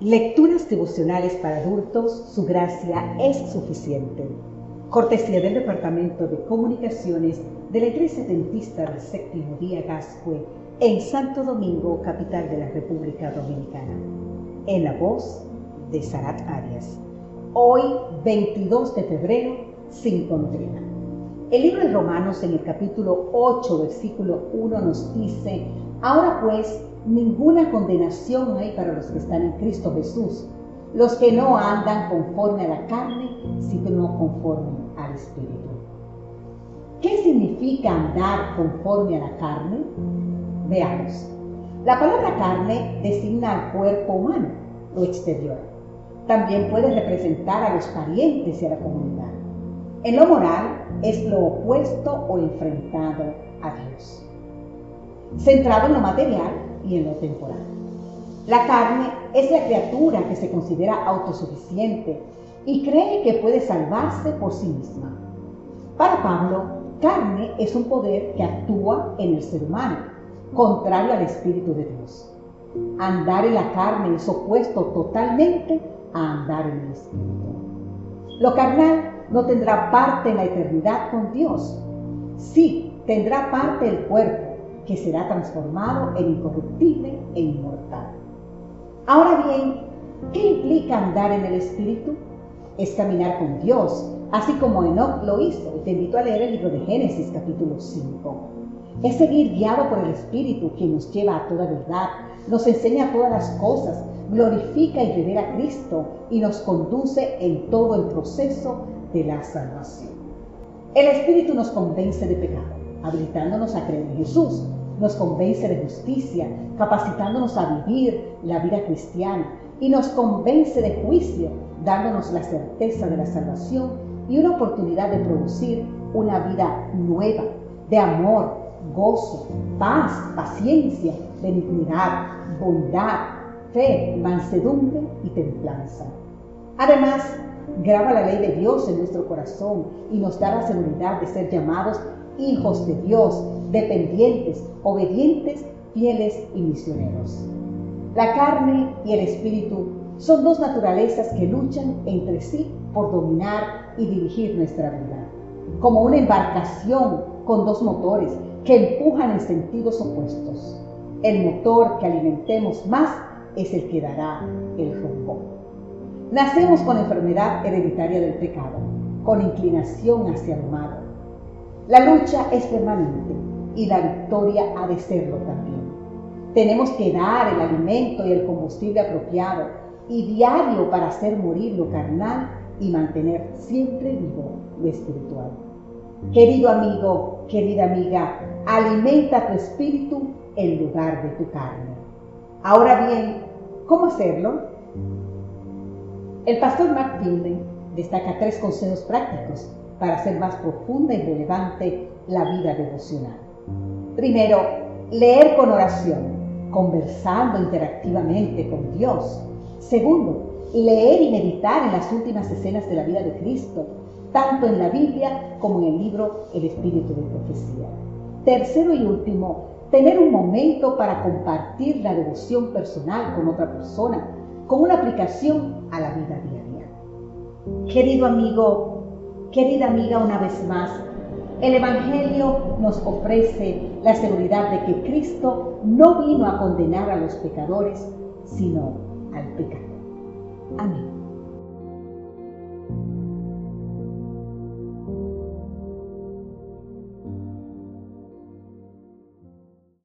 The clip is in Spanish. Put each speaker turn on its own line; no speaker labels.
Lecturas devocionales para adultos, su gracia es suficiente. Cortesía del Departamento de Comunicaciones de la Iglesia Dentista del Séptimo Día Gascue en Santo Domingo, capital de la República Dominicana. En la voz de Sarat Arias. Hoy, 22 de febrero, sin condena. El libro de Romanos en el capítulo 8, versículo 1 nos dice, ahora pues, ninguna condenación hay para los que están en Cristo Jesús, los que no andan conforme a la carne, sino conforme al Espíritu. ¿Qué significa andar conforme a la carne? Veamos. La palabra carne designa al cuerpo humano, lo exterior. También puede representar a los parientes y a la comunidad. En lo moral es lo opuesto o enfrentado a Dios. Centrado en lo material, y en lo temporal. La carne es la criatura que se considera autosuficiente y cree que puede salvarse por sí misma. Para Pablo, carne es un poder que actúa en el ser humano, contrario al Espíritu de Dios. Andar en la carne es opuesto totalmente a andar en el Espíritu. Lo carnal no tendrá parte en la eternidad con Dios. Sí, tendrá parte el cuerpo, que será transformado en incorruptible e inmortal. Ahora bien, ¿qué implica andar en el Espíritu? Es caminar con Dios, así como Enoch lo hizo. te invito a leer el libro de Génesis capítulo 5. Es seguir guiado por el Espíritu, quien nos lleva a toda verdad, nos enseña todas las cosas, glorifica y revela a Cristo y nos conduce en todo el proceso de la salvación. El Espíritu nos convence de pecado habilitándonos a creer en Jesús. Nos convence de justicia, capacitándonos a vivir la vida cristiana. Y nos convence de juicio, dándonos la certeza de la salvación y una oportunidad de producir una vida nueva, de amor, gozo, paz, paciencia, benignidad, bondad, fe, mansedumbre y templanza. Además, graba la ley de Dios en nuestro corazón y nos da la seguridad de ser llamados hijos de Dios, dependientes, obedientes, fieles y misioneros. La carne y el espíritu son dos naturalezas que luchan entre sí por dominar y dirigir nuestra vida, como una embarcación con dos motores que empujan en sentidos opuestos. El motor que alimentemos más es el que dará el rumbo. Nacemos con enfermedad hereditaria del pecado, con inclinación hacia el mal la lucha es permanente y la victoria ha de serlo también. Tenemos que dar el alimento y el combustible apropiado y diario para hacer morir lo carnal y mantener siempre vivo lo espiritual. Querido amigo, querida amiga, alimenta tu espíritu en lugar de tu carne. Ahora bien, ¿cómo hacerlo? El pastor Mark destaca tres consejos prácticos para hacer más profunda y relevante la vida devocional. Primero, leer con oración, conversando interactivamente con Dios. Segundo, leer y meditar en las últimas escenas de la vida de Cristo, tanto en la Biblia como en el libro El Espíritu de Profecía. Tercero y último, tener un momento para compartir la devoción personal con otra persona, con una aplicación a la vida diaria. Querido amigo, Querida amiga, una vez más, el Evangelio nos ofrece la seguridad de que Cristo no vino a condenar a los pecadores, sino al pecado. Amén.